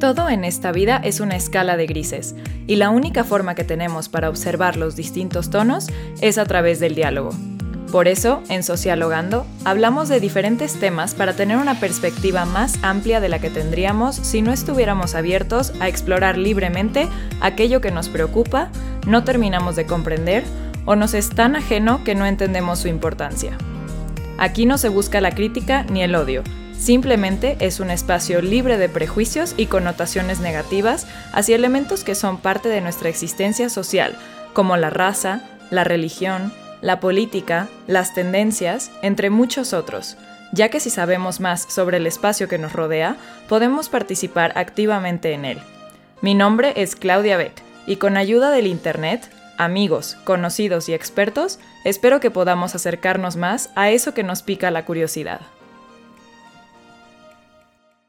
Todo en esta vida es una escala de grises, y la única forma que tenemos para observar los distintos tonos es a través del diálogo. Por eso, en Socialogando, hablamos de diferentes temas para tener una perspectiva más amplia de la que tendríamos si no estuviéramos abiertos a explorar libremente aquello que nos preocupa, no terminamos de comprender o nos es tan ajeno que no entendemos su importancia. Aquí no se busca la crítica ni el odio, Simplemente es un espacio libre de prejuicios y connotaciones negativas hacia elementos que son parte de nuestra existencia social, como la raza, la religión, la política, las tendencias, entre muchos otros, ya que si sabemos más sobre el espacio que nos rodea, podemos participar activamente en él. Mi nombre es Claudia Beck y con ayuda del Internet, amigos, conocidos y expertos, espero que podamos acercarnos más a eso que nos pica la curiosidad.